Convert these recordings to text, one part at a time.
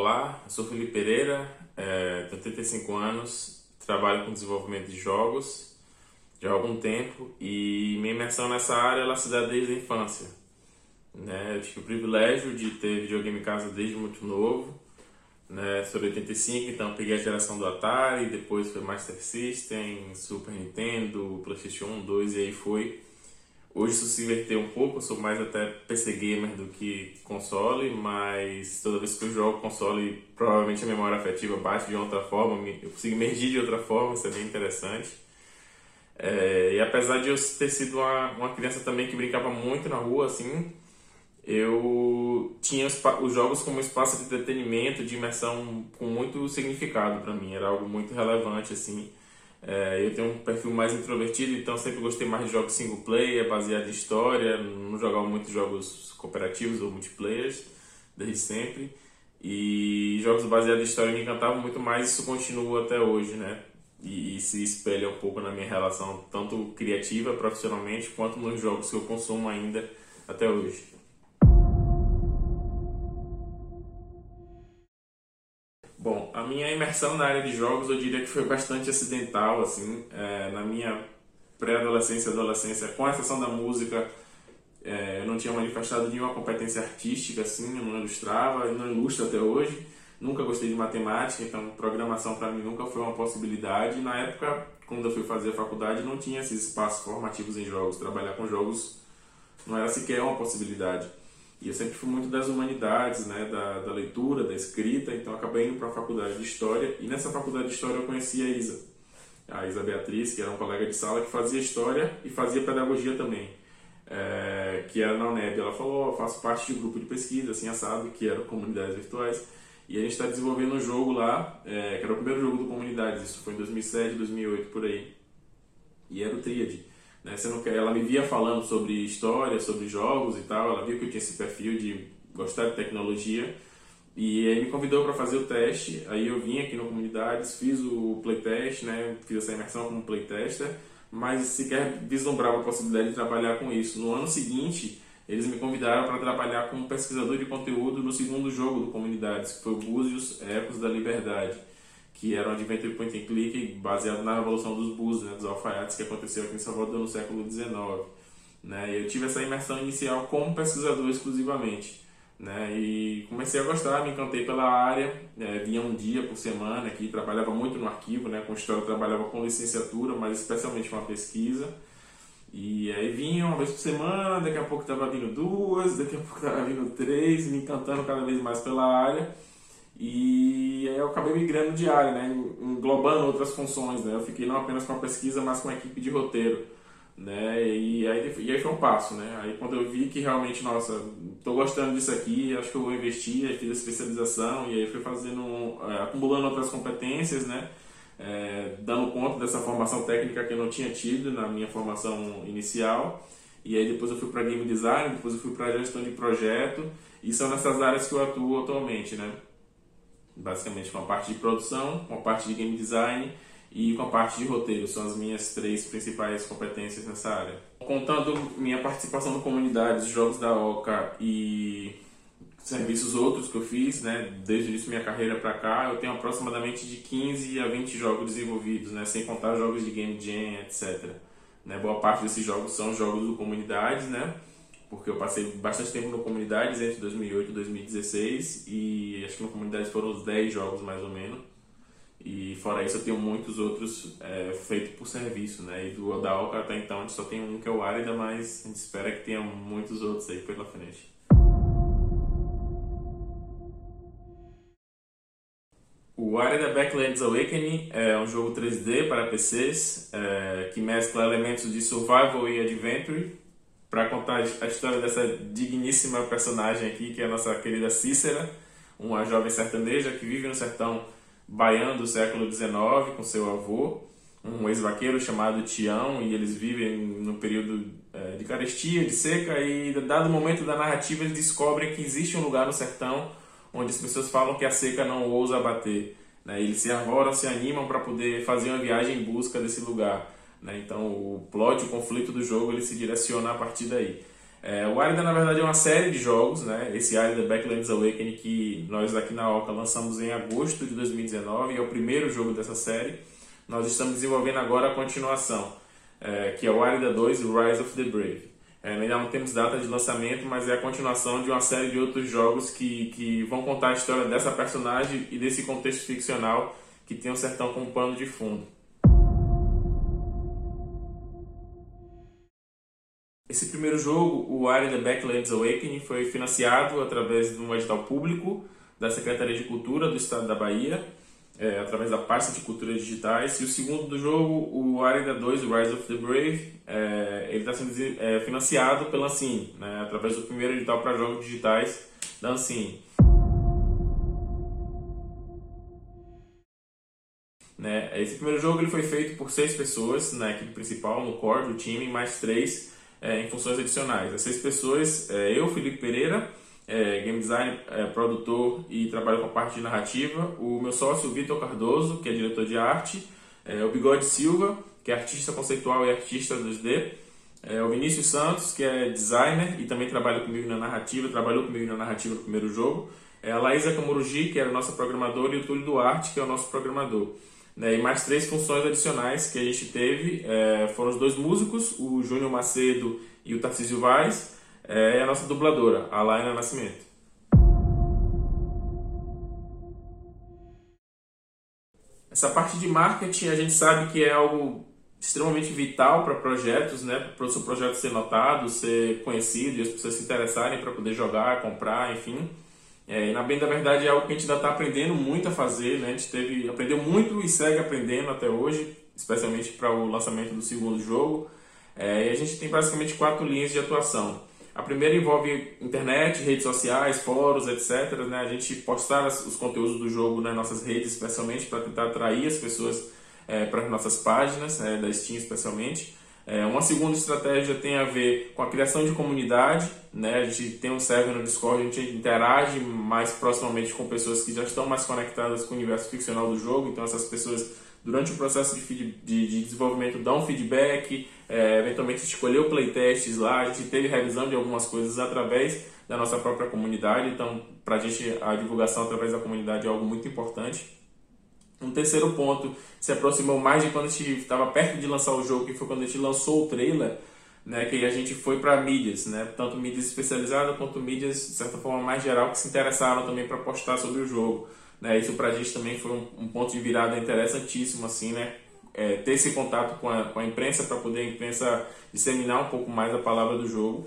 Olá, eu sou Felipe Pereira, é, tenho 35 anos, trabalho com desenvolvimento de jogos já há algum tempo e minha imersão nessa área ela se dá desde a infância. Né? Eu tive o privilégio de ter videogame em casa desde muito novo, né? sou de 85, então peguei a geração do Atari, depois foi Master System, Super Nintendo, PlayStation 1, 2 e aí foi. Hoje isso se inverteu um pouco, eu sou mais até PC gamer do que console, mas toda vez que eu jogo console, provavelmente a memória afetiva bate de outra forma, eu consigo emergir de outra forma, isso é bem interessante. É, e apesar de eu ter sido uma, uma criança também que brincava muito na rua, assim, eu tinha os, os jogos como espaço de entretenimento, de imersão com muito significado para mim, era algo muito relevante, assim. É, eu tenho um perfil mais introvertido, então sempre gostei mais de jogos single player, baseado em história, não jogava muitos jogos cooperativos ou multiplayer, desde sempre. E jogos baseados em história me encantavam muito mais, isso continua até hoje, né? E, e, se espelha um pouco na minha relação, tanto criativa, profissionalmente, quanto nos jogos que eu consumo ainda até hoje. A minha imersão na área de jogos eu diria que foi bastante acidental, assim, é, na minha pré-adolescência e adolescência, com exceção da música, é, eu não tinha manifestado nenhuma competência artística, assim, eu não ilustrava, não ilustro até hoje, nunca gostei de matemática, então programação para mim nunca foi uma possibilidade. Na época, quando eu fui fazer a faculdade, não tinha esses espaços formativos em jogos, trabalhar com jogos não era sequer uma possibilidade. E eu sempre fui muito das humanidades, né, da, da leitura, da escrita, então acabei indo para a faculdade de História e nessa faculdade de História eu conheci a Isa, a Isa Beatriz, que era uma colega de sala que fazia História e fazia Pedagogia também, é, que era na UNEB. Ela falou, oh, faço parte de um grupo de pesquisa, assim, assado, que era Comunidades Virtuais, e a gente está desenvolvendo um jogo lá, é, que era o primeiro jogo do Comunidades, isso foi em 2007, 2008, por aí, e era o Tríade. Né? Você não quer, ela me via falando sobre história, sobre jogos e tal, ela viu que eu tinha esse perfil de gostar de tecnologia e aí me convidou para fazer o teste. Aí eu vim aqui no Comunidades, fiz o playtest, né? fiz essa imersão como playtester, mas sequer vislumbrava a possibilidade de trabalhar com isso. No ano seguinte, eles me convidaram para trabalhar como pesquisador de conteúdo no segundo jogo do Comunidades, que foi o Búzios Ecos da Liberdade que era um adventure point and click baseado na revolução dos búzios, né, dos alfaiates que aconteceu aqui em Salvador no século XIX. Né, eu tive essa imersão inicial como pesquisador exclusivamente. Né, e comecei a gostar, me encantei pela área, é, vinha um dia por semana aqui, trabalhava muito no arquivo, né, com história trabalhava com licenciatura, mas especialmente com a pesquisa. E aí vinha uma vez por semana, daqui a pouco estava vindo duas, daqui a pouco estava vindo três, me encantando cada vez mais pela área. E aí eu acabei migrando de área, né, englobando outras funções, né, eu fiquei não apenas com a pesquisa, mas com a equipe de roteiro, né, e aí, e aí foi um passo, né, aí quando eu vi que realmente, nossa, estou gostando disso aqui, acho que eu vou investir, aí fiz a especialização e aí fui fazendo, é, acumulando outras competências, né, é, dando conta dessa formação técnica que eu não tinha tido na minha formação inicial, e aí depois eu fui para game design, depois eu fui para gestão de projeto, e são nessas áreas que eu atuo atualmente, né basicamente com a parte de produção, com a parte de game design e com a parte de roteiro. São as minhas três principais competências nessa área. Contando minha participação no comunidades, jogos da OCA e serviços outros que eu fiz, né, desde o início da minha carreira para cá, eu tenho aproximadamente de 15 a 20 jogos desenvolvidos, né, sem contar jogos de game jam, etc. Né, boa parte desses jogos são jogos do comunidades, né, porque eu passei bastante tempo no Comunidades entre 2008 e 2016 e acho que no Comunidades foram uns 10 jogos mais ou menos. E fora isso eu tenho muitos outros é, feitos por serviço, né? E do da Oca até então a gente só tem um que é o Arida, mas a gente espera que tenha muitos outros aí pela frente. O Arida Backlands Awakening é um jogo 3D para PCs é, que mescla elementos de survival e adventure para contar a história dessa digníssima personagem aqui, que é a nossa querida Cícera, uma jovem sertaneja que vive no sertão baiano do século XIX com seu avô, um ex-vaqueiro chamado Tião, e eles vivem num período é, de carestia, de seca, e dado momento da narrativa eles descobrem que existe um lugar no sertão onde as pessoas falam que a seca não ousa bater. Né? Eles se arvoram, se animam para poder fazer uma viagem em busca desse lugar. Né? Então o plot, o conflito do jogo, ele se direciona a partir daí. É, o Arida, na verdade, é uma série de jogos, né? Esse Arida Backlands Awakening que nós aqui na Oca lançamos em agosto de 2019, é o primeiro jogo dessa série. Nós estamos desenvolvendo agora a continuação, é, que é o Arida 2 Rise of the Brave. É, ainda não temos data de lançamento, mas é a continuação de uma série de outros jogos que, que vão contar a história dessa personagem e desse contexto ficcional que tem o sertão como pano de fundo. Esse primeiro jogo, o Area the Backlands Awakening, foi financiado através de um edital público da Secretaria de Cultura do Estado da Bahia, é, através da pasta de cultura digitais. E o segundo do jogo, o Area 2, Rise of the Brave, é, ele está sendo é, financiado pela Ancine, né, através do primeiro edital para jogos digitais da Ancine. Né, esse primeiro jogo ele foi feito por seis pessoas na equipe principal, no core do time, mais três é, em funções adicionais. As seis pessoas, é, eu, Felipe Pereira, é, game design, é, produtor e trabalho com a parte de narrativa, o meu sócio Vitor Cardoso, que é diretor de arte, é, o Bigode Silva, que é artista conceitual e artista 2D, é, o Vinícius Santos, que é designer e também trabalha comigo na narrativa, trabalhou comigo na narrativa no primeiro jogo, é a Laísa Camurugi, que era a nossa programadora, e o Túlio Duarte, que é o nosso programador. Né, e mais três funções adicionais que a gente teve é, foram os dois músicos, o Júnior Macedo e o Tarcísio Vaz, é, e a nossa dubladora, a Laina Nascimento. Essa parte de marketing a gente sabe que é algo extremamente vital para projetos, né? para o seu projeto ser notado, ser conhecido e as pessoas se interessarem para poder jogar, comprar, enfim. É, e na bem da verdade é algo que a gente ainda está aprendendo muito a fazer, né? A gente teve, aprendeu muito e segue aprendendo até hoje, especialmente para o lançamento do segundo jogo. É, e a gente tem basicamente quatro linhas de atuação. A primeira envolve internet, redes sociais, fóruns, etc. Né? A gente postar os conteúdos do jogo nas nossas redes, especialmente para tentar atrair as pessoas é, para as nossas páginas, né? da Steam especialmente. É, uma segunda estratégia tem a ver com a criação de comunidade. Né? A gente tem um server no Discord, a gente interage mais proximamente com pessoas que já estão mais conectadas com o universo ficcional do jogo. Então, essas pessoas, durante o processo de, de, de desenvolvimento, dão feedback, é, eventualmente escolheu playtests lá. A gente teve revisão de algumas coisas através da nossa própria comunidade. Então, para a gente, a divulgação através da comunidade é algo muito importante. Um terceiro ponto se aproximou mais de quando a gente estava perto de lançar o jogo, que foi quando a gente lançou o trailer, né, que a gente foi para mídias, né, tanto mídias especializadas quanto mídias, de certa forma, mais geral, que se interessaram também para postar sobre o jogo. Né, isso para a gente também foi um, um, ponto de virada interessantíssimo, assim, né, é, ter esse contato com a, com a imprensa para poder a imprensa disseminar um pouco mais a palavra do jogo.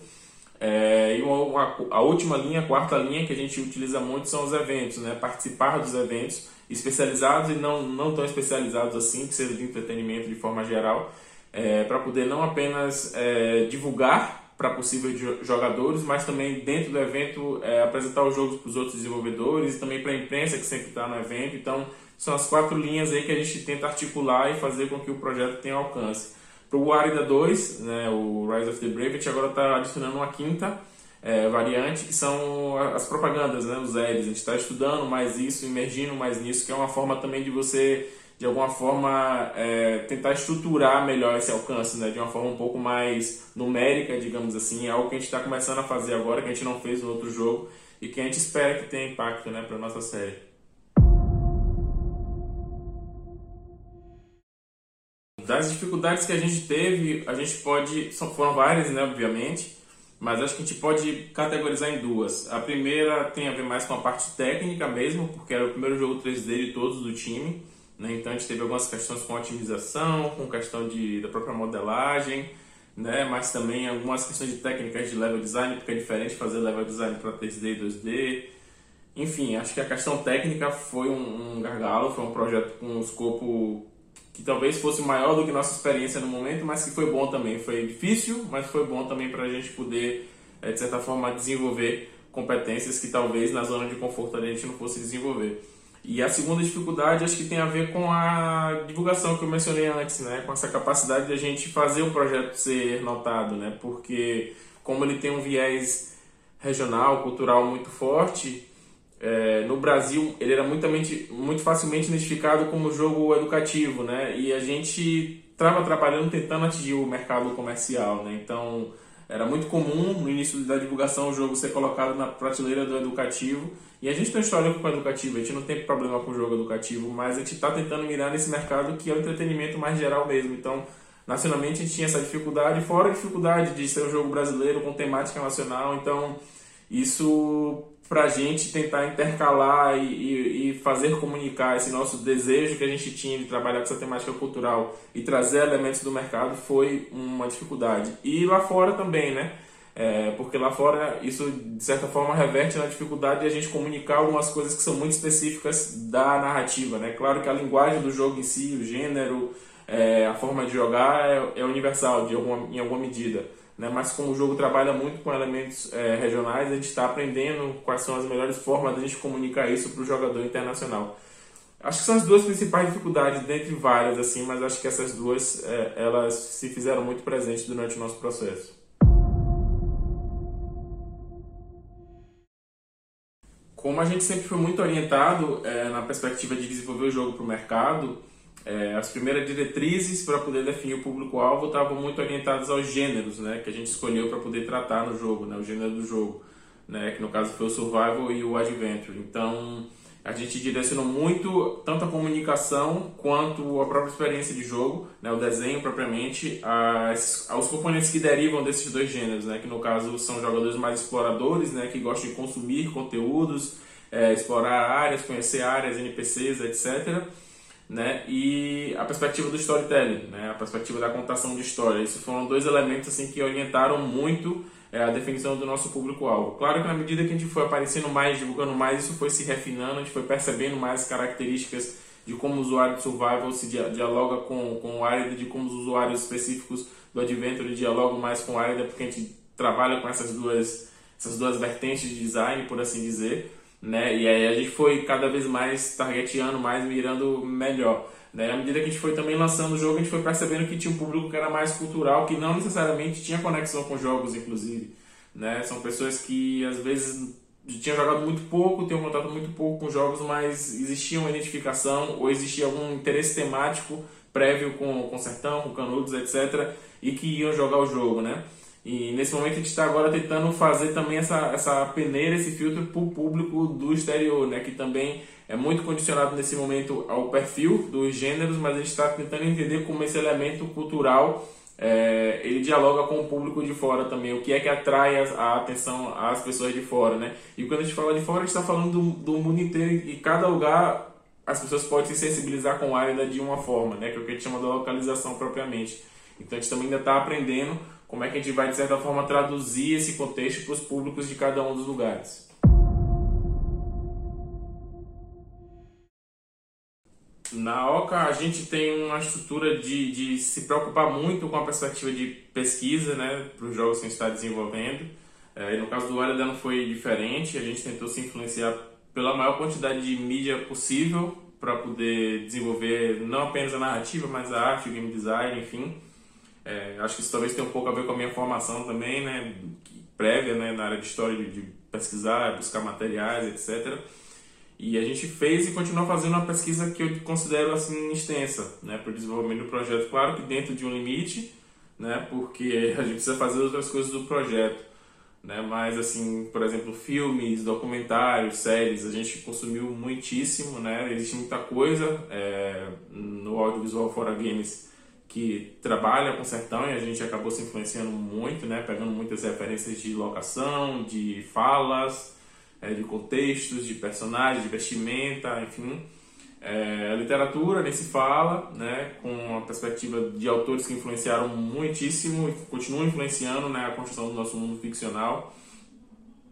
É, e uma, a última linha, a quarta linha que a gente utiliza muito são os eventos, né, participar dos eventos especializados e não, não tão especializados assim, que seja de entretenimento de forma geral, é, para poder não apenas é, divulgar para possíveis jogadores, mas também dentro do evento é, apresentar os jogos para os outros desenvolvedores e também para a imprensa que sempre está no evento. Então, são as quatro linhas aí que a gente tenta articular e fazer com que o projeto tenha alcance. Para o Arida 2, né, o Rise of the Brave, a gente agora está adicionando uma quinta é, variante, que são as propagandas, né, os ads. A gente está estudando mais isso, emergindo mais nisso, que é uma forma também de você, de alguma forma, é, tentar estruturar melhor esse alcance, né, de uma forma um pouco mais numérica, digamos assim. É algo que a gente está começando a fazer agora, que a gente não fez no outro jogo e que a gente espera que tenha impacto né, para a nossa série. Das dificuldades que a gente teve, a gente pode. Foram várias, né, obviamente mas acho que a gente pode categorizar em duas. A primeira tem a ver mais com a parte técnica mesmo, porque era o primeiro jogo 3D de todos do time, né? então a gente teve algumas questões com otimização, com questão de, da própria modelagem, né? mas também algumas questões de técnicas de level design, porque é diferente fazer level design para 3D e 2D. Enfim, acho que a questão técnica foi um, um gargalo, foi um projeto com um escopo que talvez fosse maior do que nossa experiência no momento, mas que foi bom também. Foi difícil, mas foi bom também para a gente poder, eh, de certa forma, desenvolver competências que talvez na zona de conforto a gente não fosse desenvolver. E a segunda dificuldade acho que tem a ver com a divulgação que eu mencionei antes, né? com essa capacidade de a gente fazer o projeto ser notado, né? porque como ele tem um viés regional, cultural muito forte, é, no Brasil ele era muito, muito facilmente identificado como jogo educativo, né? E a gente estava trabalhando tentando atingir o mercado comercial, né? Então Era muito comum no início da divulgação o jogo ser colocado na prateleira do educativo. E a gente tem história com o educativo, a gente não tem problema com o jogo educativo, mas a gente está tentando mirar nesse mercado que é o entretenimento mais geral mesmo. Então, nacionalmente a gente tinha essa dificuldade, fora a dificuldade de ser um jogo brasileiro com temática nacional. Então, isso para a gente tentar intercalar e, e, e, fazer comunicar esse nosso desejo que a gente tinha de trabalhar com essa temática cultural e trazer elementos do mercado foi uma dificuldade. E lá fora também, né? É, porque lá fora isso de certa forma reverte na dificuldade de a gente comunicar algumas coisas que são muito específicas da narrativa, né? Claro que a linguagem do jogo em si, o gênero, é, a forma de jogar é, é universal de alguma, em alguma medida né? mas como o jogo trabalha muito com elementos é, regionais, a gente está aprendendo quais são as melhores formas de a gente comunicar isso para o jogador internacional. Acho que são as duas principais dificuldades, dentre várias, assim, mas acho que essas duas é, elas se fizeram muito presentes durante o nosso processo. Como a gente sempre foi muito orientado é, na perspectiva de desenvolver o jogo para o mercado, é, as primeiras diretrizes para poder definir o público-alvo estavam muito orientadas aos gêneros, né, que a gente escolheu para poder tratar no jogo, né, o gênero do jogo, né, que no caso foi o survival e o adventure. Então, a gente direcionou muito tanto a comunicação quanto a própria experiência de jogo, né, o desenho propriamente, as, aos componentes que derivam desses dois gêneros, né, que no caso são jogadores mais exploradores, né, que gostam de consumir conteúdos, é, explorar áreas, conhecer áreas, NPCs, etc né? E a perspectiva do storytelling, né? A perspectiva da contação de história. Isso foram dois elementos assim que orientaram muito é, a definição do nosso público-alvo. Claro que na medida que a gente foi aparecendo mais, divulgando mais, isso foi se refinando, a gente foi percebendo mais características de como o usuário de survival se dialoga com, com o Arida, de como os usuários específicos do Adventure dialogam mais com o Arida, porque a gente trabalha com essas duas, essas duas vertentes de design, por assim dizer né? E aí a gente foi cada vez mais targeteando, mais mirando melhor. Né? À medida que a gente foi também lançando o jogo, a gente foi percebendo que tinha um público que era mais cultural, que não necessariamente tinha conexão com jogos, inclusive. Né? São pessoas que às vezes tinham jogado muito pouco, tinham contato muito pouco com jogos, mas existia uma identificação ou existia algum interesse temático prévio com, com Sertão, com Canudos, etc. E que iam jogar o jogo, né? E nesse momento a gente está agora tentando fazer também essa, essa peneira, esse filtro para o público do exterior, né? que também é muito condicionado nesse momento ao perfil dos gêneros, mas a gente está tentando entender como esse elemento cultural é, ele dialoga com o público de fora também, o que é que atrai a, atenção às pessoas de fora. Né? E quando a gente fala de fora, a gente está falando do, do mundo inteiro e cada lugar as pessoas podem se sensibilizar com a área de uma forma, né? que é o que a gente chama de localização propriamente. Então a gente também ainda está aprendendo como é que a gente vai, de certa forma, traduzir esse contexto para os públicos de cada um dos lugares. Na OCA, a gente tem uma estrutura de, de se preocupar muito com a perspectiva de pesquisa né, para os jogos que a gente está desenvolvendo. É, no caso do Olha não foi diferente, a gente tentou se influenciar pela maior quantidade de mídia possível para poder desenvolver não apenas a narrativa, mas a arte, o game design, enfim. É, acho que isso talvez tenha um pouco a ver com a minha formação também, né, prévia né, na área de história, de, de pesquisar, buscar materiais, etc. E a gente fez e continua fazendo uma pesquisa que eu considero assim extensa, né, para o desenvolvimento do projeto. Claro que dentro de um limite, né, porque a gente precisa fazer outras coisas do projeto, né, mas assim, por exemplo, filmes, documentários, séries, a gente consumiu muitíssimo, né, existe muita coisa é, no audiovisual fora games que trabalha com sertão e a gente acabou se influenciando muito, né? Pegando muitas referências de locação, de falas, é, de contextos, de personagens, de vestimenta, enfim. É, a literatura nem se fala, né? Com a perspectiva de autores que influenciaram muitíssimo e continuam influenciando né, a construção do nosso mundo ficcional.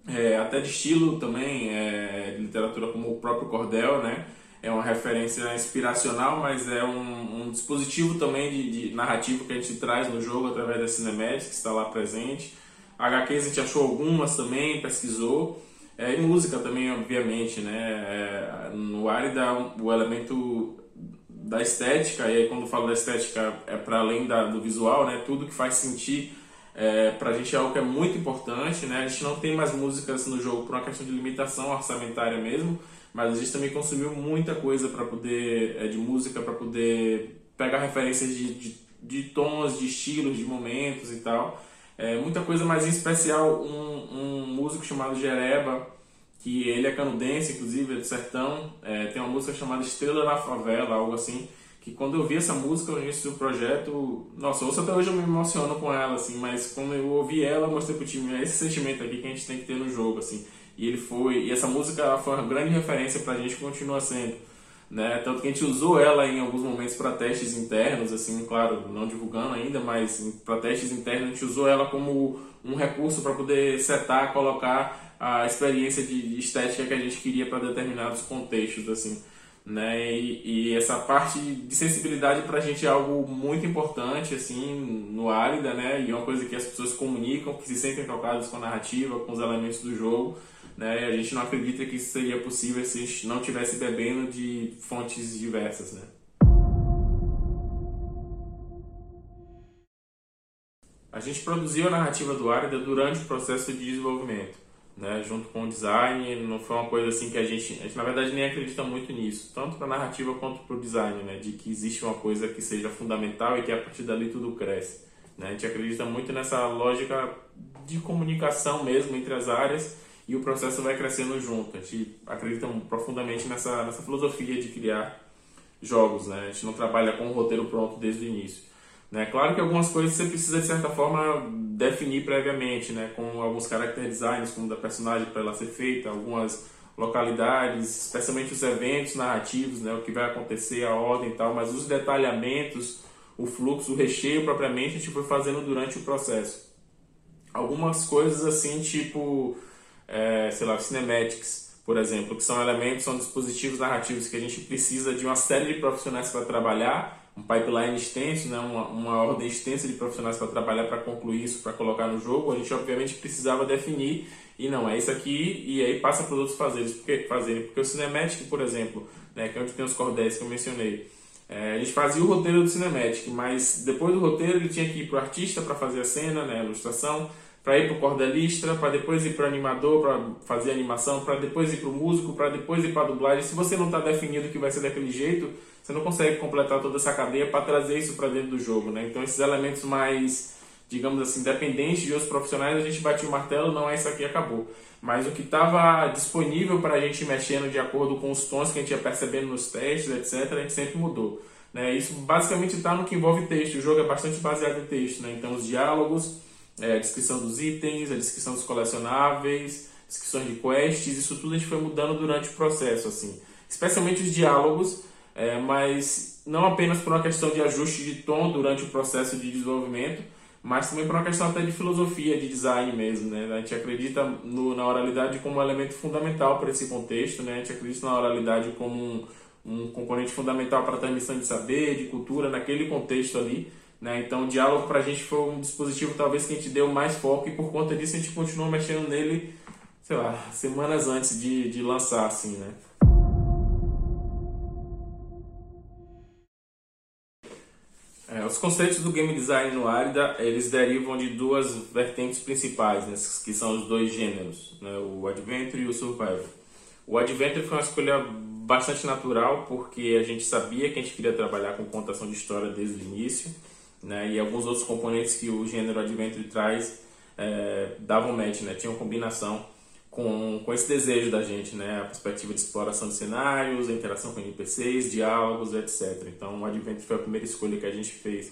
É, até de estilo também, é, de literatura como o próprio Cordel, né? É uma referência inspiracional, mas é um, um dispositivo também de, de, narrativo que a gente traz no jogo através da Cinematic, que está lá presente. HQs a gente achou algumas também, pesquisou. É, e música também, obviamente, né? É, no Arida, o elemento da estética, e aí quando falo da estética é para além da, do visual, né? Tudo que faz sentir é, para a gente é algo que é muito importante, né? A gente não tem mais músicas no jogo por uma questão de limitação orçamentária mesmo, mas a gente também consumiu muita coisa para poder é, de música para poder pegar referências de, de, de, tons, de estilos, de momentos e tal. É, muita coisa mais em especial um, um músico chamado Jereba, que ele é canadense, inclusive, é do sertão. É, tem uma música chamada Estrela na Favela, algo assim. Que quando eu vi essa música no início do projeto, nossa, ouço até hoje eu me emociono com ela, assim, mas quando eu ouvi ela, eu mostrei pro time, é esse sentimento aqui que a gente tem que ter no jogo, assim. E ele foi, e essa música foi uma grande referência pra gente, continua sendo. Né? Tanto que a gente usou ela em alguns momentos para testes internos, assim, claro, não divulgando ainda, mas para testes internos a gente usou ela como um recurso para poder setar, colocar a experiência de estética que a gente queria para determinados contextos, assim, né? E, e essa parte de sensibilidade para a gente é algo muito importante, assim, no Árida, né? E é uma coisa que as pessoas comunicam, que se sentem tocadas com a narrativa, com os elementos do jogo, né? A gente não acredita que isso seria possível se a gente não tivesse bebendo de fontes diversas, né? A gente produziu a narrativa do Árida durante o processo de desenvolvimento, né? junto com o design, não foi uma coisa assim que a gente, a gente na verdade nem acredita muito nisso, tanto para narrativa quanto para o design, né? de que existe uma coisa que seja fundamental e que a partir dali tudo cresce. Né? A gente acredita muito nessa lógica de comunicação mesmo entre as áreas e o processo vai crescendo junto. A gente acredita profundamente nessa, nessa filosofia de criar jogos, né? A gente não trabalha com o roteiro pronto desde o início. Né? Claro que algumas coisas você precisa, de certa forma, definir previamente, né? com alguns character designs, como da personagem para ela ser feita, algumas localidades, especialmente os eventos narrativos, né? o que vai acontecer, a ordem e tal, mas os detalhamentos, o fluxo, o recheio propriamente, a gente foi fazendo durante o processo. Algumas coisas assim, tipo é, sei lá, cinematics, por exemplo, que são elementos, são dispositivos narrativos que a gente precisa de uma série de profissionais para trabalhar, um pipeline extenso, né, uma, uma ordem extensa de profissionais para trabalhar para concluir isso, para colocar no jogo, a gente obviamente precisava definir e não, é isso aqui e aí passa para os outros fazerem, porque, fazerem, porque o cinematic, por exemplo, né, que é onde tem os cordéis que eu mencionei, é, a gente fazia o roteiro do cinematic, mas depois do roteiro ele tinha que ir para o artista para fazer a cena, né, a ilustração, para ir para o cordelista, para depois ir para o animador, para fazer animação, para depois ir para o músico, para depois ir para a dublagem. Se você não está definido que vai ser daquele jeito, você não consegue completar toda essa cadeia para trazer isso para dentro do jogo. Né? Então, esses elementos mais, digamos assim, dependentes de outros profissionais, a gente batia o martelo, não é isso aqui, acabou. Mas o que estava disponível para a gente mexendo de acordo com os tons que a gente ia percebendo nos testes, etc., a gente sempre mudou. Né? Isso basicamente está no que envolve texto. O jogo é bastante baseado em texto. Né? Então, os diálogos é, a descrição dos itens, a descrição dos colecionáveis, descrições de quests, isso tudo a gente foi mudando durante o processo, assim. Especialmente os diálogos, é, mas não apenas por uma questão de ajuste de tom durante o processo de desenvolvimento, mas também por uma questão até de filosofia, de design mesmo, né? A gente acredita no, na oralidade como um elemento fundamental para esse contexto, né? A gente acredita na oralidade como um, um componente fundamental para a transmissão de saber, de cultura, naquele contexto ali. Né? Então, o diálogo para a gente foi um dispositivo talvez que a gente deu mais foco e por conta disso a gente continuou mexendo nele, sei lá, semanas antes de, de lançar, assim, né? É, os conceitos do game design no Arida, eles derivam de duas vertentes principais, né, que são os dois gêneros, né, o Adventure e o Survival. O Adventure foi uma escolha bastante natural, porque a gente sabia que a gente queria trabalhar com contação de história desde o início, né, e alguns outros componentes que o gênero Adventure traz é, davam match, né, tinham combinação com, com esse desejo da gente, né, a perspectiva de exploração de cenários, interação com NPCs, diálogos, etc. Então o Adventure foi a primeira escolha que a gente fez.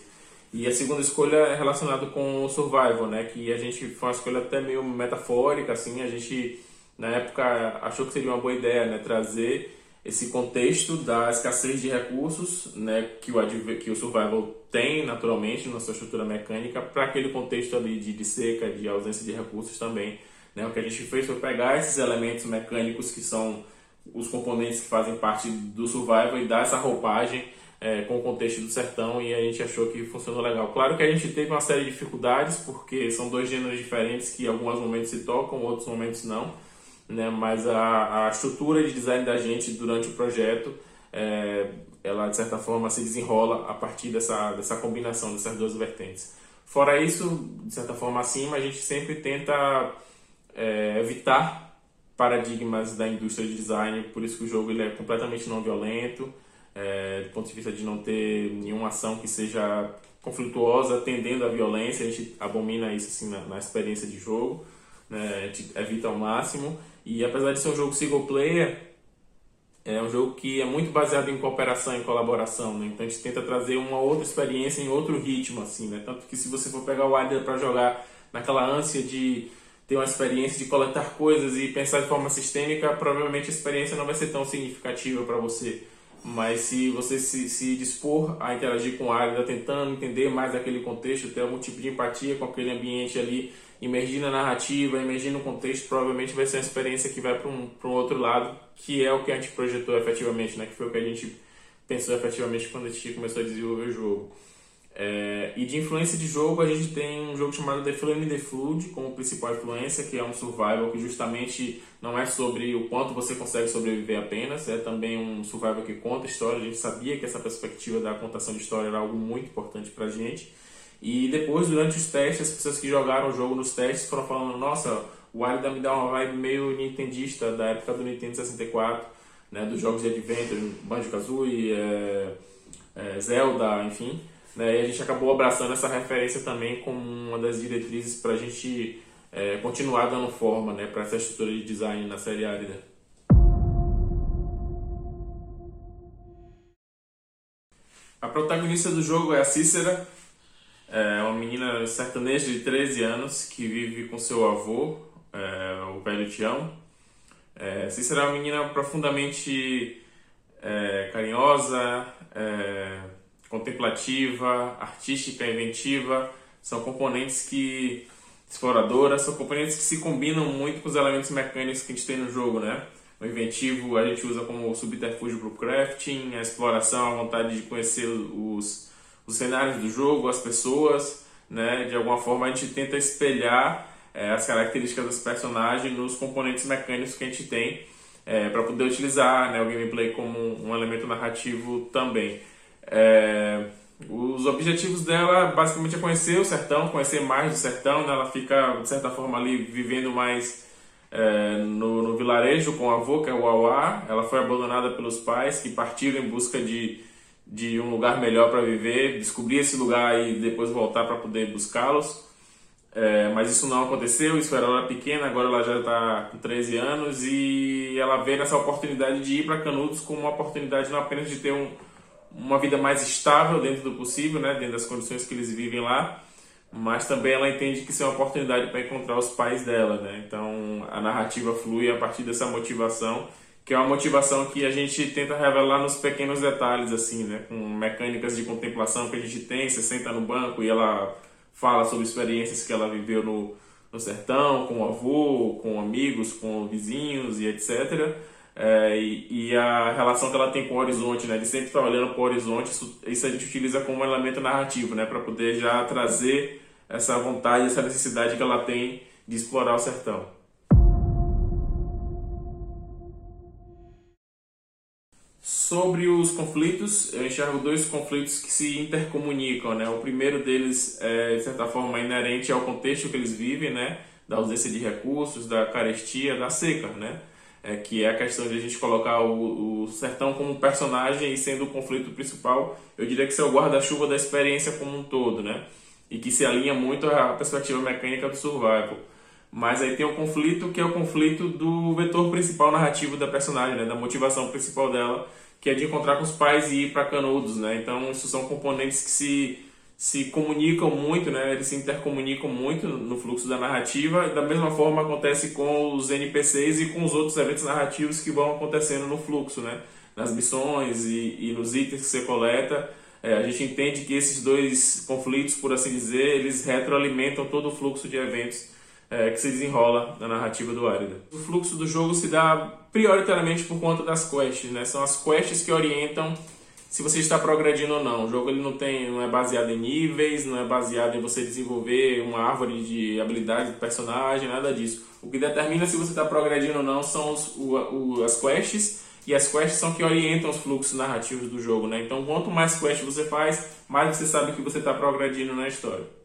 E a segunda escolha é relacionada com o Survival, né, que a gente foi uma escolha até meio metafórica, assim, a gente na época achou que seria uma boa ideia, né, trazer esse contexto da escassez de recursos né, que, o, que o survival tem naturalmente na sua estrutura mecânica para aquele contexto ali de, de seca, de ausência de recursos também. Né? O que a gente fez foi pegar esses elementos mecânicos que são os componentes que fazem parte do survival e dar essa roupagem é, com o contexto do sertão e a gente achou que funcionou legal. Claro que a gente teve uma série de dificuldades porque são dois gêneros diferentes que em alguns momentos se tocam, outros momentos não né? mas a, a estrutura de design da gente durante o projeto, é, ela de certa forma se desenrola a partir dessa, dessa combinação dessas duas vertentes. Fora isso, de certa forma acima, a gente sempre tenta é, evitar paradigmas da indústria de design, por isso que o jogo ele é completamente não violento, é, do ponto de vista de não ter nenhuma ação que seja conflituosa, tendendo à violência, a gente abomina isso assim na, na experiência de jogo, né? a gente evita ao máximo. E apesar de ser um jogo single player, é um jogo que é muito baseado em cooperação e colaboração, né? Então a gente tenta trazer uma outra experiência em outro ritmo, assim, né? Tanto que se você for pegar o Wilder para jogar naquela ânsia de ter uma experiência de coletar coisas e pensar de forma sistêmica, provavelmente a experiência não vai ser tão significativa para você. Mas se você se, se dispor a interagir com o Águida, tentando entender mais aquele contexto, ter algum tipo de empatia com aquele ambiente ali, imergir na narrativa, imergir no contexto, provavelmente vai ser uma experiência que vai para um, um outro lado, que é o que a gente projetou efetivamente, né? que foi o que a gente pensou efetivamente quando a gente começou a desenvolver o jogo. É, e de influência de jogo, a gente tem um jogo chamado The Flame the Flood como principal influência, que é um survival que justamente não é sobre o quanto você consegue sobreviver apenas, é também um survival que conta história. A gente sabia que essa perspectiva da contação de história era algo muito importante pra gente. E depois, durante os testes, as pessoas que jogaram o jogo nos testes foram falando: Nossa, o Wild me dá uma vibe meio nintendista da época do Nintendo 64, né, dos jogos de Adventure, Banjo-Kazooie, é, é, Zelda, enfim. Né, e a gente acabou abraçando essa referência também como uma das diretrizes para a gente é, continuar dando forma né, para essa estrutura de design na série Árida. A protagonista do jogo é a Cícera, é uma menina sertaneja de 13 anos que vive com seu avô, é, o velho Tião. É, Cícera é uma menina profundamente é, carinhosa, é, contemplativa, artística, inventiva, são componentes que exploradoras, são componentes que se combinam muito com os elementos mecânicos que a gente tem no jogo, né? O inventivo a gente usa como subterfúgio para o crafting, a exploração, a vontade de conhecer os, os cenários do jogo, as pessoas, né? De alguma forma a gente tenta espelhar é, as características dos personagens nos componentes mecânicos que a gente tem é, para poder utilizar né, o gameplay como um elemento narrativo também. É, os objetivos dela basicamente é conhecer o sertão, conhecer mais do sertão, né? ela fica de certa forma ali vivendo mais é, no, no, vilarejo com o avô, que é o Auá. Ela foi abandonada pelos pais que partiram em busca de, de um lugar melhor para viver, descobrir esse lugar e depois voltar para poder buscá-los. É, mas isso não aconteceu, isso era ela pequena, agora ela já está com 13 anos e ela vê nessa oportunidade de ir para Canudos como uma oportunidade não apenas de ter um, uma vida mais estável dentro do possível, né, dentro das condições que eles vivem lá, mas também ela entende que isso é uma oportunidade para encontrar os pais dela, né? Então a narrativa flui a partir dessa motivação, que é uma motivação que a gente tenta revelar nos pequenos detalhes, assim, né? Com mecânicas de contemplação que a gente tem, você senta no banco e ela fala sobre experiências que ela viveu no, no sertão, com o avô, com amigos, com vizinhos e etc é, e, e, a relação que ela tem com o horizonte, né? De sempre estar olhando para o horizonte, isso, isso, a gente utiliza como elemento narrativo, né? Para poder já trazer essa vontade, essa necessidade que ela tem de explorar o sertão. Sobre os conflitos, eu enxergo dois conflitos que se intercomunicam, né? O primeiro deles é, de certa forma, inerente ao contexto que eles vivem, né? Da ausência de recursos, da carestia, da seca, né? É, que é a questão de a gente colocar o, o sertão como personagem e sendo o conflito principal, eu diria que isso é o guarda-chuva da experiência como um todo, né? E que se alinha muito à perspectiva mecânica do survival. Mas aí tem o conflito que é o conflito do vetor principal narrativo da personagem, né? da motivação principal dela, que é de encontrar com os pais e ir para Canudos, né? Então, isso são componentes que se se comunicam muito, né? Eles se intercomunicam muito no fluxo da narrativa. Da mesma forma acontece com os NPCs e com os outros eventos narrativos que vão acontecendo no fluxo, né? Nas missões e, e nos itens que você coleta. É, a gente entende que esses dois conflitos, por assim dizer, eles retroalimentam todo o fluxo de eventos é, que se desenrola na narrativa do Árida. O fluxo do jogo se dá prioritariamente por conta das quests, né? São as quests que orientam se você está progredindo ou não. O jogo ele não tem, não é baseado em níveis, não é baseado em você desenvolver uma árvore de habilidade do personagem, nada disso. O que determina se você está progredindo ou não são os, o, o, as quests e as quests são que orientam os fluxos narrativos do jogo, né? Então, quanto mais quests você faz, mais você sabe que você está progredindo na história.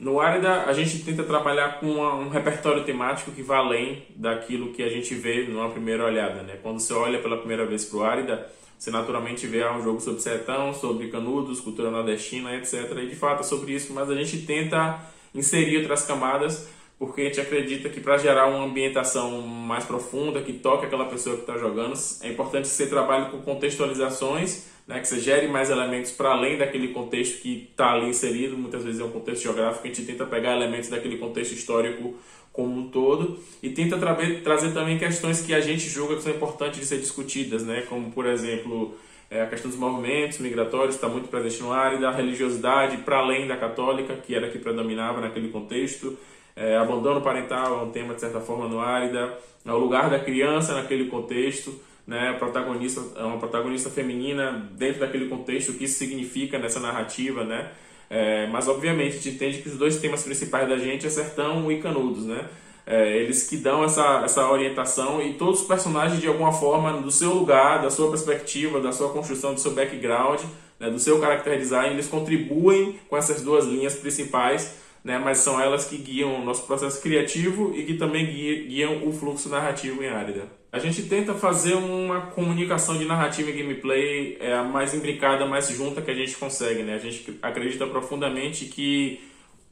No Árida, a gente tenta trabalhar com uma, um repertório temático que vá além daquilo que a gente vê numa primeira olhada. Né? Quando você olha pela primeira vez para o Árida, você naturalmente vê ah, um jogo sobre sertão, sobre canudos, cultura nordestina, etc. E de fato é sobre isso, mas a gente tenta inserir outras camadas porque a gente acredita que para gerar uma ambientação mais profunda, que toque aquela pessoa que está jogando, é importante que você trabalhe com contextualizações, né, que você gere mais elementos para além daquele contexto que está ali inserido, muitas vezes é um contexto geográfico, a gente tenta pegar elementos daquele contexto histórico como um todo e tenta tra trazer também questões que a gente julga que são importantes de ser discutidas, né, como por exemplo é, a questão dos movimentos migratórios está muito presente no ar e da religiosidade para além da católica, que era que predominava naquele contexto, é, abandono parental é um tema, de certa forma, no Árida. É o lugar da criança naquele contexto. Né, protagonista, é uma protagonista feminina dentro daquele contexto, o que isso significa nessa narrativa, né? É, mas obviamente a gente entende que os dois temas principais da gente é Sertão e Canudos, né? É, eles que dão essa, essa orientação e todos os personagens de alguma forma do seu lugar, da sua perspectiva, da sua construção, do seu background, né, do seu character design, eles contribuem com essas duas linhas principais né, mas são elas que guiam o nosso processo criativo e que também guiam o fluxo narrativo em Árida. A gente tenta fazer uma comunicação de narrativa e gameplay é, a mais imbricada, mais junta que a gente consegue. Né? A gente acredita profundamente que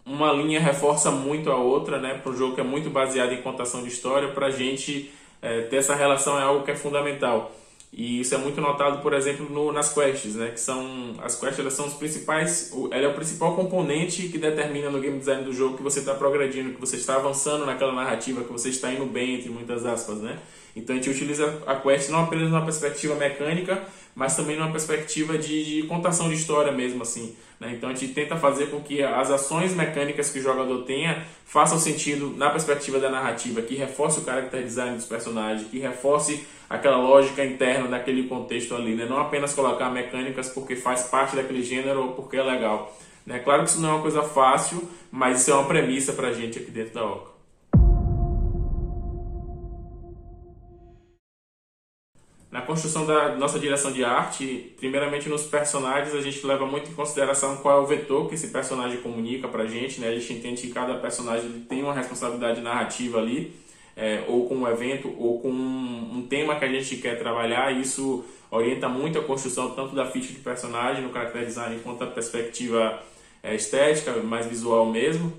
uma linha reforça muito a outra, né? para um jogo que é muito baseado em contação de história, para a gente é, ter essa relação é algo que é fundamental. E isso é muito notado, por exemplo, no, nas quests, né? Que são as quests, elas são os principais, ela é o principal componente que determina no game design do jogo que você está progredindo, que você está avançando naquela narrativa, que você está indo bem entre muitas aspas, né? Então a gente utiliza a quest não apenas numa perspectiva mecânica, mas também numa perspectiva de, de contação de história mesmo, assim. Né? Então a gente tenta fazer com que as ações mecânicas que o jogador tenha façam sentido na perspectiva da narrativa, que reforce o character design dos personagens, que reforce aquela lógica interna daquele contexto ali, né? Não apenas colocar mecânicas porque faz parte daquele gênero ou porque é legal. Né? Claro que isso não é uma coisa fácil, mas isso é uma premissa para a gente aqui dentro da Oca. Na construção da nossa direção de arte, primeiramente nos personagens, a gente leva muito em consideração qual é o vetor que esse personagem comunica pra gente, né? A gente entende que cada personagem tem uma responsabilidade narrativa ali, é, ou com um evento, ou com um, um, tema que a gente quer trabalhar, isso orienta muito a construção tanto da ficha de personagem, no character design, quanto a perspectiva é, estética, mais visual mesmo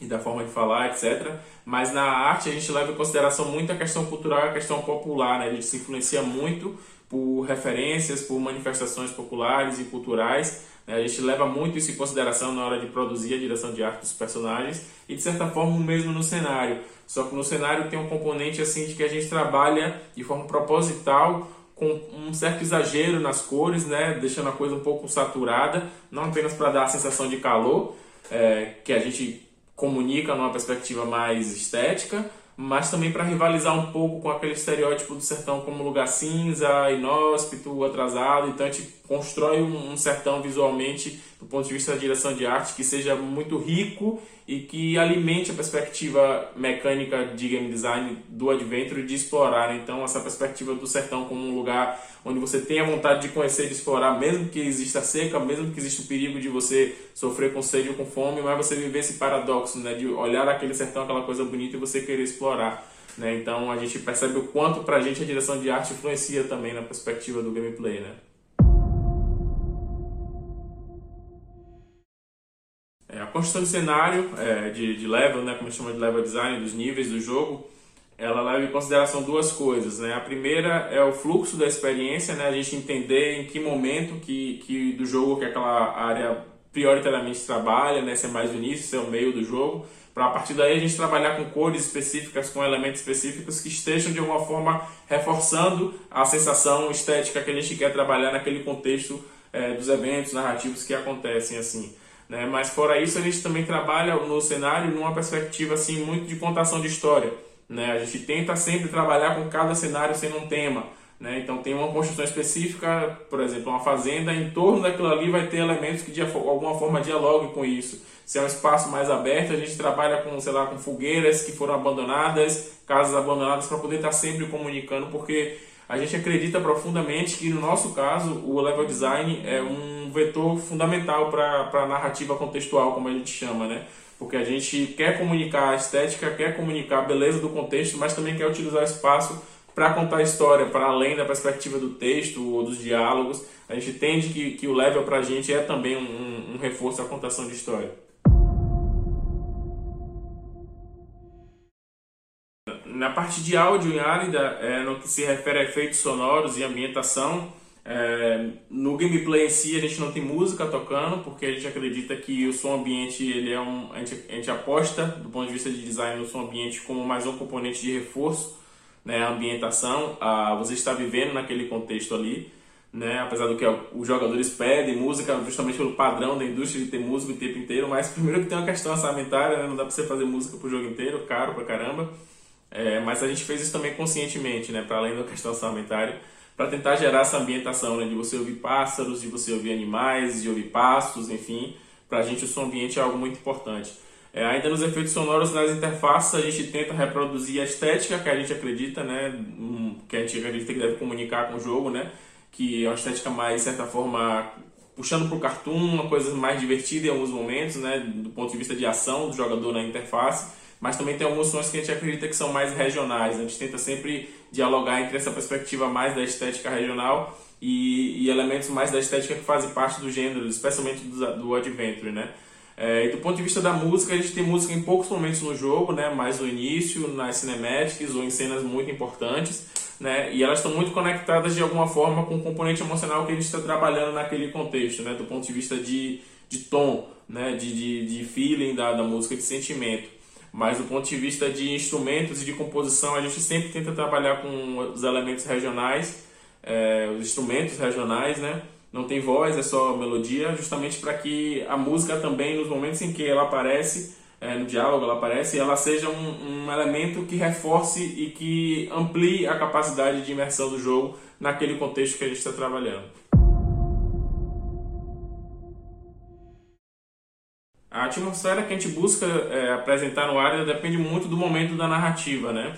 e da forma de falar, etc. Mas na arte a gente leva em consideração muito a questão cultural a questão popular, né? A gente se influencia muito por referências, por manifestações populares e culturais. A gente leva muito isso em consideração na hora de produzir a direção de arte dos personagens e de certa forma mesmo no cenário. Só que no cenário tem um componente assim de que a gente trabalha de forma proposital com um certo exagero nas cores, né, deixando a coisa um pouco saturada, não apenas para dar a sensação de calor, é, que a gente comunica numa perspectiva mais estética, mas também para rivalizar um pouco com aquele estereótipo do sertão como lugar cinza, inóspito, atrasado. Então a gente constrói um sertão visualmente, do ponto de vista da direção de arte, que seja muito rico e que alimente a perspectiva mecânica de game design do Adventure de explorar então essa perspectiva do sertão como um lugar onde você tem a vontade de conhecer, de explorar, mesmo que exista seca, mesmo que exista o perigo de você sofrer com sede ou com fome, mas você viver esse paradoxo, né, de olhar aquele sertão, aquela coisa bonita e você querer explorar. Né? Então a gente percebe o quanto para a gente a direção de arte influencia também na perspectiva do gameplay. Né? Construção de cenário, é, de, de level, né, como a gente chama de level design, dos níveis do jogo, ela leva em consideração duas coisas. Né? A primeira é o fluxo da experiência, né? a gente entender em que momento que, que do jogo que aquela área prioritariamente trabalha, né? se é mais o início, se é o meio do jogo, para a partir daí a gente trabalhar com cores específicas, com elementos específicos que estejam de alguma forma reforçando a sensação estética que a gente quer trabalhar naquele contexto é, dos eventos narrativos que acontecem assim. Né? Mas fora isso, a gente também trabalha no cenário numa perspectiva assim muito de contação de história. Né? A gente tenta sempre trabalhar com cada cenário sendo um tema. Né? Então tem uma construção específica, por exemplo, uma fazenda, em torno daquilo ali vai ter elementos que de alguma forma dialoguem com isso. Se é um espaço mais aberto, a gente trabalha com, sei lá, com fogueiras que foram abandonadas, casas abandonadas, para poder estar sempre comunicando, porque a gente acredita profundamente que no nosso caso o level design é um vetor fundamental para a narrativa contextual, como a gente chama, né? Porque a gente quer comunicar a estética, quer comunicar a beleza do contexto, mas também quer utilizar o espaço para contar a história, para além da perspectiva do texto ou dos diálogos. A gente entende que, que o level para a gente é também um, um reforço à contação de história. Na parte de áudio em Árida, é, no que se refere a efeitos sonoros e ambientação, é, no gameplay em si a gente não tem música tocando, porque a gente acredita que o som ambiente ele é um, a gente, a gente aposta do ponto de vista de design no som ambiente como mais um componente de reforço, né, a ambientação, a, você está vivendo naquele contexto ali, né, apesar do que os jogadores pedem música justamente pelo padrão da indústria de ter música o tempo inteiro, mas primeiro que tem uma questão orçamentária, né, não dá para você fazer música pro jogo inteiro, caro pra caramba, é, mas a gente fez isso também conscientemente, né, para além da questão orçamentária para tentar gerar essa ambientação, né, de você ouvir pássaros, de você ouvir animais, de ouvir pastos, enfim. Para a gente o som ambiente é algo muito importante. É, ainda nos efeitos sonoros nas interfaces a gente tenta reproduzir a estética que a gente acredita, né, que a gente acredita que deve comunicar com o jogo, né, que é uma estética mais, de certa forma, puxando para o cartoon, uma coisa mais divertida em alguns momentos, né, do ponto de vista de ação do jogador na interface mas também tem alguns sons que a gente acredita que são mais regionais. A gente tenta sempre dialogar entre essa perspectiva mais da estética regional e, e elementos mais da estética que fazem parte do gênero, especialmente do, do adventure, né? É, e do ponto de vista da música, a gente tem música em poucos momentos no jogo, né? mais no início, nas cinematics ou em cenas muito importantes, né? e elas estão muito conectadas de alguma forma com o componente emocional que a gente está trabalhando naquele contexto, né? do ponto de vista de, de tom, né? de, de, de feeling da, da música, de sentimento mas do ponto de vista de instrumentos e de composição, a gente sempre tenta trabalhar com os elementos regionais, é, os instrumentos regionais, né? Não tem voz, é só melodia, justamente para que a música também, nos momentos em que ela aparece, é, no diálogo ela aparece, ela seja um, um elemento que reforce e que amplie a capacidade de imersão do jogo naquele contexto que a gente está trabalhando. A atmosfera que a gente busca é, apresentar no área depende muito do momento da narrativa, né?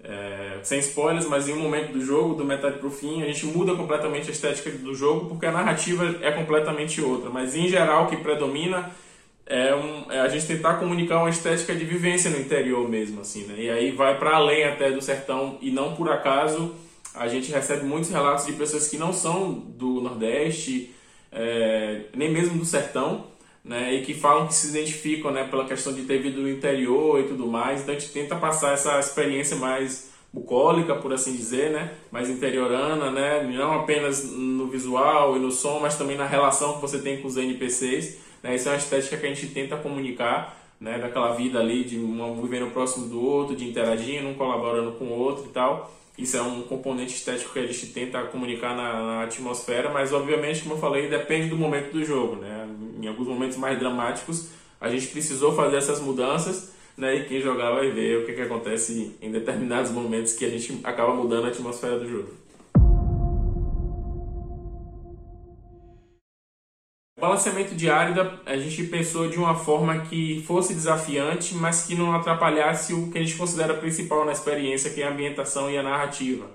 É, sem spoilers, mas em um momento do jogo, do metade pro fim, a gente muda completamente a estética do jogo porque a narrativa é completamente outra. Mas em geral, o que predomina é, um, é a gente tentar comunicar uma estética de vivência no interior mesmo, assim, né? E aí vai para além até do sertão e não por acaso a gente recebe muitos relatos de pessoas que não são do Nordeste, é, nem mesmo do sertão, né, e que falam que se identificam né, pela questão de ter vindo do interior e tudo mais. Então a gente tenta passar essa experiência mais bucólica, por assim dizer, né, mais interiorana, né, não apenas no visual e no som, mas também na relação que você tem com os NPCs. Né, isso é uma estética que a gente tenta comunicar, né, daquela vida ali de um vivendo próximo do outro, de interagindo, um colaborando com o outro e tal. Isso é um componente estético que a gente tenta comunicar na, na, atmosfera, mas obviamente, como eu falei, depende do momento do jogo. Né? Em alguns momentos mais dramáticos, a gente precisou fazer essas mudanças, né? e quem jogar vai ver o que, que acontece em determinados momentos que a gente acaba mudando a atmosfera do jogo. Balanceamento de árida a gente pensou de uma forma que fosse desafiante, mas que não atrapalhasse o que a gente considera principal na experiência, que é a ambientação e a narrativa.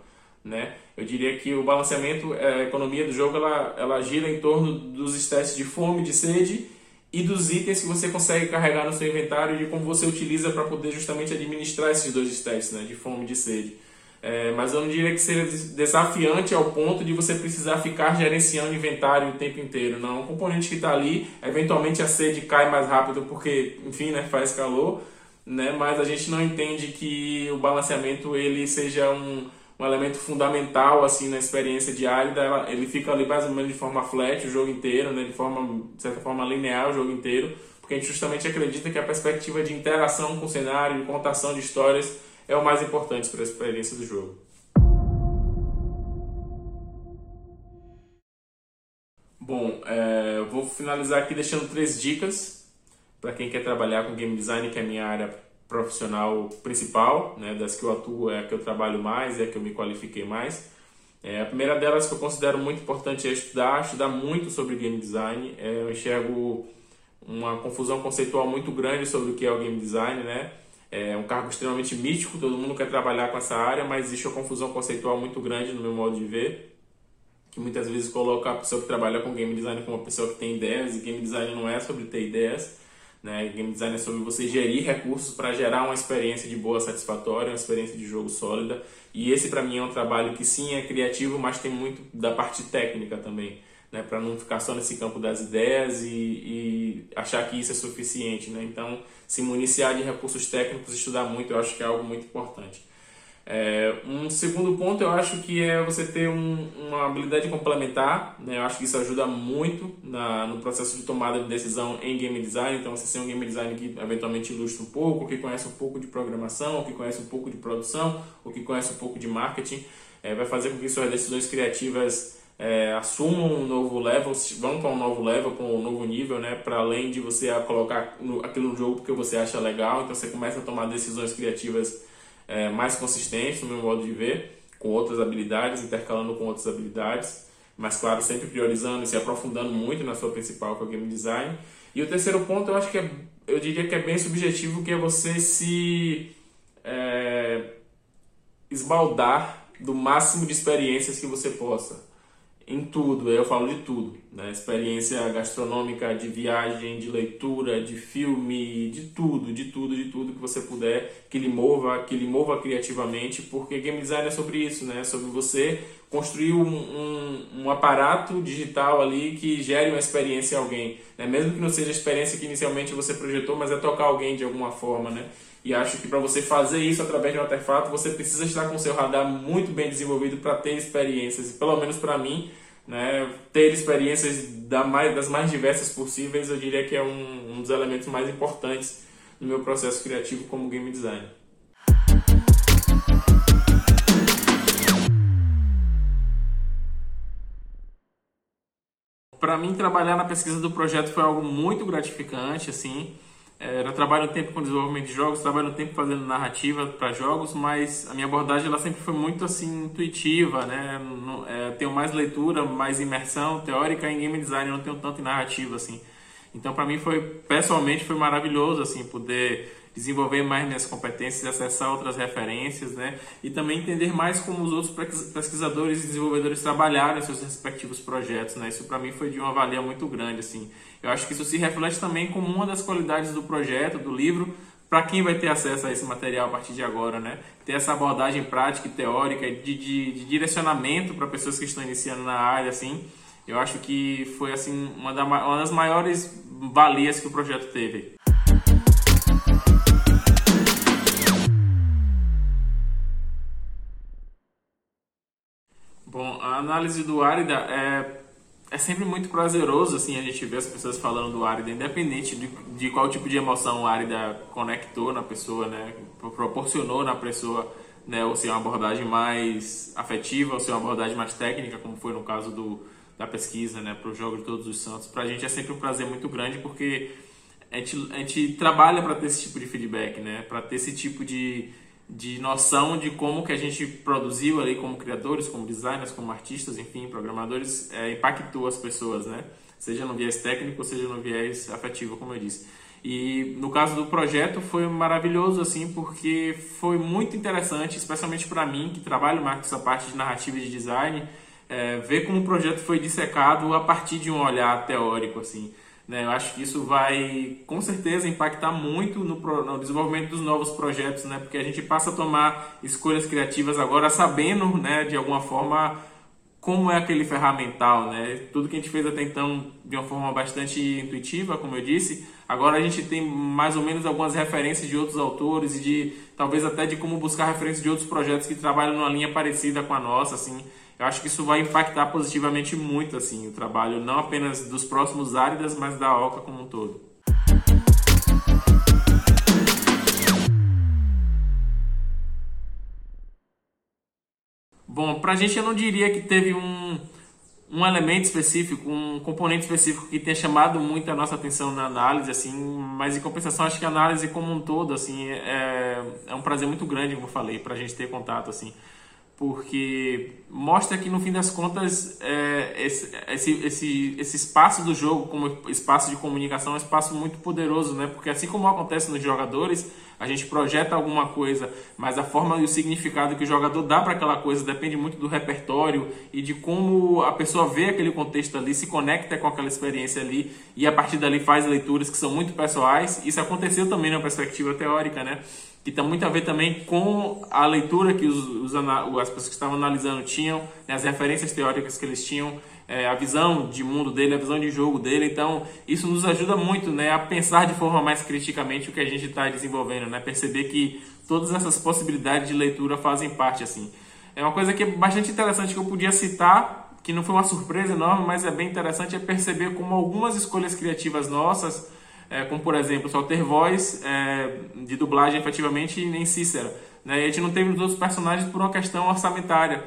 Né? Eu diria que o balanceamento, a economia do jogo, ela, ela gira em torno dos testes de fome, de sede e dos itens que você consegue carregar no seu inventário e de como você utiliza para poder justamente administrar esses dois testes, né? de fome e de sede. É, mas eu não diria que seja desafiante ao ponto de você precisar ficar gerenciando inventário o tempo inteiro. Não, um componente que está ali, eventualmente a sede cai mais rápido porque, enfim, né, faz calor, né, mas a gente não entende que o balanceamento ele seja um, um elemento fundamental assim na experiência diária. Ele fica ali mais ou menos de forma flat o jogo inteiro, né, de forma de certa forma linear o jogo inteiro, porque a gente justamente acredita que a perspectiva de interação com o cenário, de contação de histórias é o mais importante para a experiência do jogo. Bom, é, vou finalizar aqui deixando três dicas para quem quer trabalhar com game design, que é a minha área profissional principal, né, das que eu atuo é a que eu trabalho mais, é a que eu me qualifiquei mais. É, a primeira delas que eu considero muito importante é estudar, estudar muito sobre game design. É, eu enxergo uma confusão conceitual muito grande sobre o que é o game design, né? É um cargo extremamente mítico, todo mundo quer trabalhar com essa área, mas existe uma confusão conceitual muito grande no meu modo de ver. que muitas vezes coloca a pessoa que trabalha com game design como uma pessoa que tem ideias, e game design não é sobre ter ideias, né? Game design é sobre você gerir recursos para gerar uma experiência de boa, satisfatória, uma experiência de jogo sólida. E esse para mim é um trabalho que sim é criativo, mas tem muito da parte técnica também, né? Para não ficar só nesse campo das ideias e, e, achar que isso é suficiente, né? Então, se municiar de recursos técnicos, estudar muito, eu acho que é algo muito importante. É, um segundo ponto eu acho que é você ter um, uma habilidade complementar, né? eu acho que isso ajuda muito na, no processo de tomada de decisão em game design, então você ser um game design que eventualmente ilustra um pouco, que conhece um pouco de programação, que conhece um pouco de produção, ou que conhece um pouco de marketing, é, vai fazer com que suas decisões criativas é, assumam um novo level, vão para um novo level, para um novo nível, né? para além de você colocar aquilo no jogo porque você acha legal, então você começa a tomar decisões criativas é, mais consistente no meu modo de ver, com outras habilidades, intercalando com outras habilidades, mas claro, sempre priorizando e se aprofundando muito na sua principal, que é o game design. E o terceiro ponto, eu acho que é, eu diria que é bem subjetivo, que é você se é, esbaldar do máximo de experiências que você possa em tudo, eu falo de tudo, né? Experiência gastronômica, de viagem, de leitura, de filme, de tudo, de tudo, de tudo que você puder, que lhe mova, que lhe mova criativamente, porque game design é sobre isso, né? Sobre você construir um, um, um aparato digital ali que gere uma experiência em alguém, né? Mesmo que não seja a experiência que inicialmente você projetou, mas é tocar alguém de alguma forma, né? E acho que para você fazer isso através de um artefato, você precisa estar com seu radar muito bem desenvolvido para ter experiências. E pelo menos para mim, né, ter experiências da mais, das mais diversas possíveis, eu diria que é um, um dos elementos mais importantes no meu processo criativo como game designer. Para mim, trabalhar na pesquisa do projeto foi algo muito gratificante, assim. É, eu trabalho um tempo com desenvolvimento de jogos, trabalho um tempo fazendo narrativa para jogos, mas a minha abordagem ela sempre foi muito assim intuitiva, né? É, tenho mais leitura, mais imersão teórica em game design, não tenho tanto em narrativa assim. Então para mim foi pessoalmente foi maravilhoso assim poder desenvolver mais minhas competências, acessar outras referências, né? E também entender mais como os outros pesquisadores e desenvolvedores trabalharam seus respectivos projetos, né? Isso para mim foi de uma valia muito grande, assim. Eu acho que isso se reflete também como uma das qualidades do projeto, do livro, para quem vai ter acesso a esse material a partir de agora, né? Ter essa abordagem prática e teórica de, de, de direcionamento para pessoas que estão iniciando na área, assim. Eu acho que foi assim uma, da, uma das maiores valias que o projeto teve. Bom, a análise do Árida é, é sempre muito prazeroso, assim, a gente ver as pessoas falando do Árida, independente de, de qual tipo de emoção o Árida conectou na pessoa, né, proporcionou na pessoa, né, ou se é uma abordagem mais afetiva, ou se é uma abordagem mais técnica, como foi no caso do, da pesquisa, né, para o Jogo de Todos os Santos. Para a gente é sempre um prazer muito grande, porque a gente, a gente trabalha para ter esse tipo de feedback, né, para ter esse tipo de de noção de como que a gente produziu ali como criadores, como designers, como artistas, enfim, programadores, é, impactou as pessoas, né? Seja no viés técnico, seja no viés afetivo, como eu disse. E no caso do projeto foi maravilhoso, assim, porque foi muito interessante, especialmente para mim, que trabalho mais com essa parte de narrativa e de design, é, ver como o projeto foi dissecado a partir de um olhar teórico, assim. Né? Eu acho que isso vai, com certeza, impactar muito no, no, desenvolvimento dos novos projetos, né? porque a gente passa a tomar escolhas criativas agora sabendo, né, de alguma forma, como é aquele ferramental. Né? Tudo que a gente fez até então de uma forma bastante intuitiva, como eu disse, agora a gente tem mais ou menos algumas referências de outros autores e de talvez até de como buscar referências de outros projetos que trabalham numa linha parecida com a nossa, assim, eu acho que isso vai impactar positivamente muito assim o trabalho não apenas dos próximos áridas, mas da Oca como um todo. Bom, para a gente eu não diria que teve um, um elemento específico, um componente específico que tenha chamado muito a nossa atenção na análise, assim, mas em compensação acho que a análise como um todo, assim, é, é um prazer muito grande, como eu falei, para a gente ter contato, assim porque mostra que no fim das contas é, esse, esse, esse, esse espaço do jogo como espaço de comunicação é um espaço muito poderoso, né? Porque assim como acontece nos jogadores, a gente projeta alguma coisa, mas a forma e o significado que o jogador dá para aquela coisa depende muito do repertório e de como a pessoa vê aquele contexto ali, se conecta com aquela experiência ali e a partir dali faz leituras que são muito pessoais. Isso aconteceu também na perspectiva teórica, né? Que tem muito a ver também com a leitura que os, os as pessoas que estavam analisando tinham, né, as referências teóricas que eles tinham, é, a visão de mundo dele, a visão de jogo dele. Então, isso nos ajuda muito né, a pensar de forma mais criticamente o que a gente está desenvolvendo, né, perceber que todas essas possibilidades de leitura fazem parte. assim. É uma coisa que é bastante interessante que eu podia citar, que não foi uma surpresa enorme, mas é bem interessante, é perceber como algumas escolhas criativas nossas é, como por exemplo, só ter voz é, de dublagem efetivamente nem Cícera. Né? E a gente não teve nos outros personagens por uma questão orçamentária,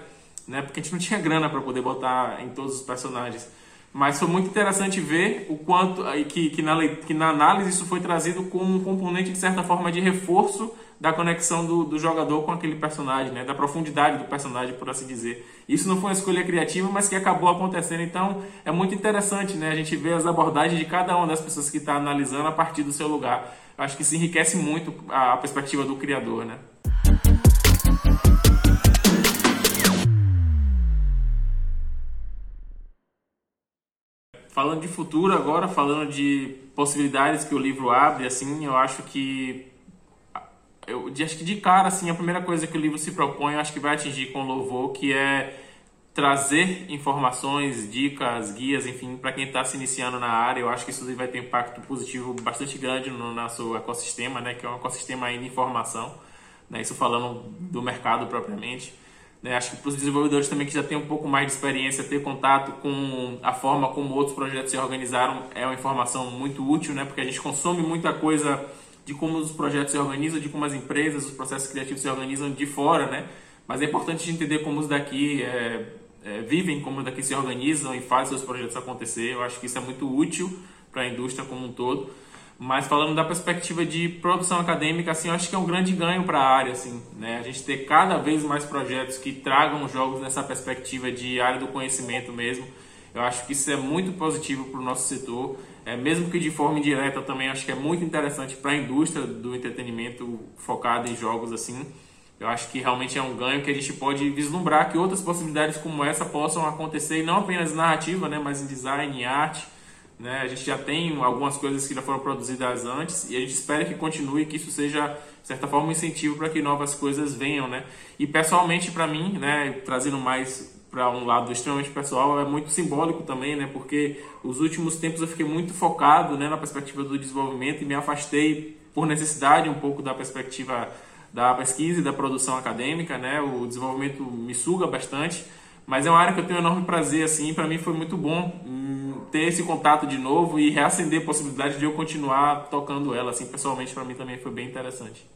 né? porque a gente não tinha grana para poder botar em todos os personagens. Mas foi muito interessante ver o quanto que, que, na, que na análise isso foi trazido como um componente, de certa forma, de reforço da conexão do, do jogador com aquele personagem, né? da profundidade do personagem, por assim dizer. Isso não foi uma escolha criativa, mas que acabou acontecendo. Então é muito interessante né? a gente ver as abordagens de cada uma das pessoas que está analisando a partir do seu lugar. acho que isso enriquece muito a perspectiva do criador. Né? falando de futuro agora, falando de possibilidades que o livro abre, assim, eu acho que eu acho que de cara assim a primeira coisa que o livro se propõe, eu acho que vai atingir com louvor, que é trazer informações, dicas, guias, enfim, para quem está se iniciando na área. Eu acho que isso vai ter um impacto positivo bastante grande no nosso ecossistema, né, que é um ecossistema de informação, né, isso falando do mercado propriamente. Né? Acho que para os desenvolvedores também que já têm um pouco mais de experiência, ter contato com a forma como outros projetos se organizaram é uma informação muito útil, né? porque a gente consome muita coisa de como os projetos se organizam, de como as empresas, os processos criativos se organizam de fora, né? mas é importante entender como os daqui é, é, vivem, como os daqui se organizam e fazem seus projetos acontecer. Eu acho que isso é muito útil para a indústria como um todo. Mas falando da perspectiva de produção acadêmica, assim, eu acho que é um grande ganho para a área, assim, né? A gente ter cada vez mais projetos que tragam jogos nessa perspectiva de área do conhecimento mesmo. Eu acho que isso é muito positivo para o nosso setor, é, mesmo que de forma indireta também acho que é muito interessante para a indústria do entretenimento focada em jogos assim. Eu acho que realmente é um ganho que a gente pode vislumbrar que outras possibilidades como essa possam acontecer, e não apenas narrativa, né, mas em design, em arte, né? A gente já tem algumas coisas que já foram produzidas antes e a gente espera que continue, que isso seja, de certa forma, um incentivo para que novas coisas venham. Né? E pessoalmente, para mim, né, trazendo mais para um lado extremamente pessoal, é muito simbólico também, né? porque os últimos tempos eu fiquei muito focado né, na perspectiva do desenvolvimento e me afastei por necessidade um pouco da perspectiva da pesquisa e da produção acadêmica, né? O desenvolvimento me suga bastante, mas é uma área que eu tenho um enorme prazer, assim, para mim foi muito bom ter esse contato de novo e reacender a possibilidade de eu continuar tocando ela, assim, pessoalmente para mim também foi bem interessante.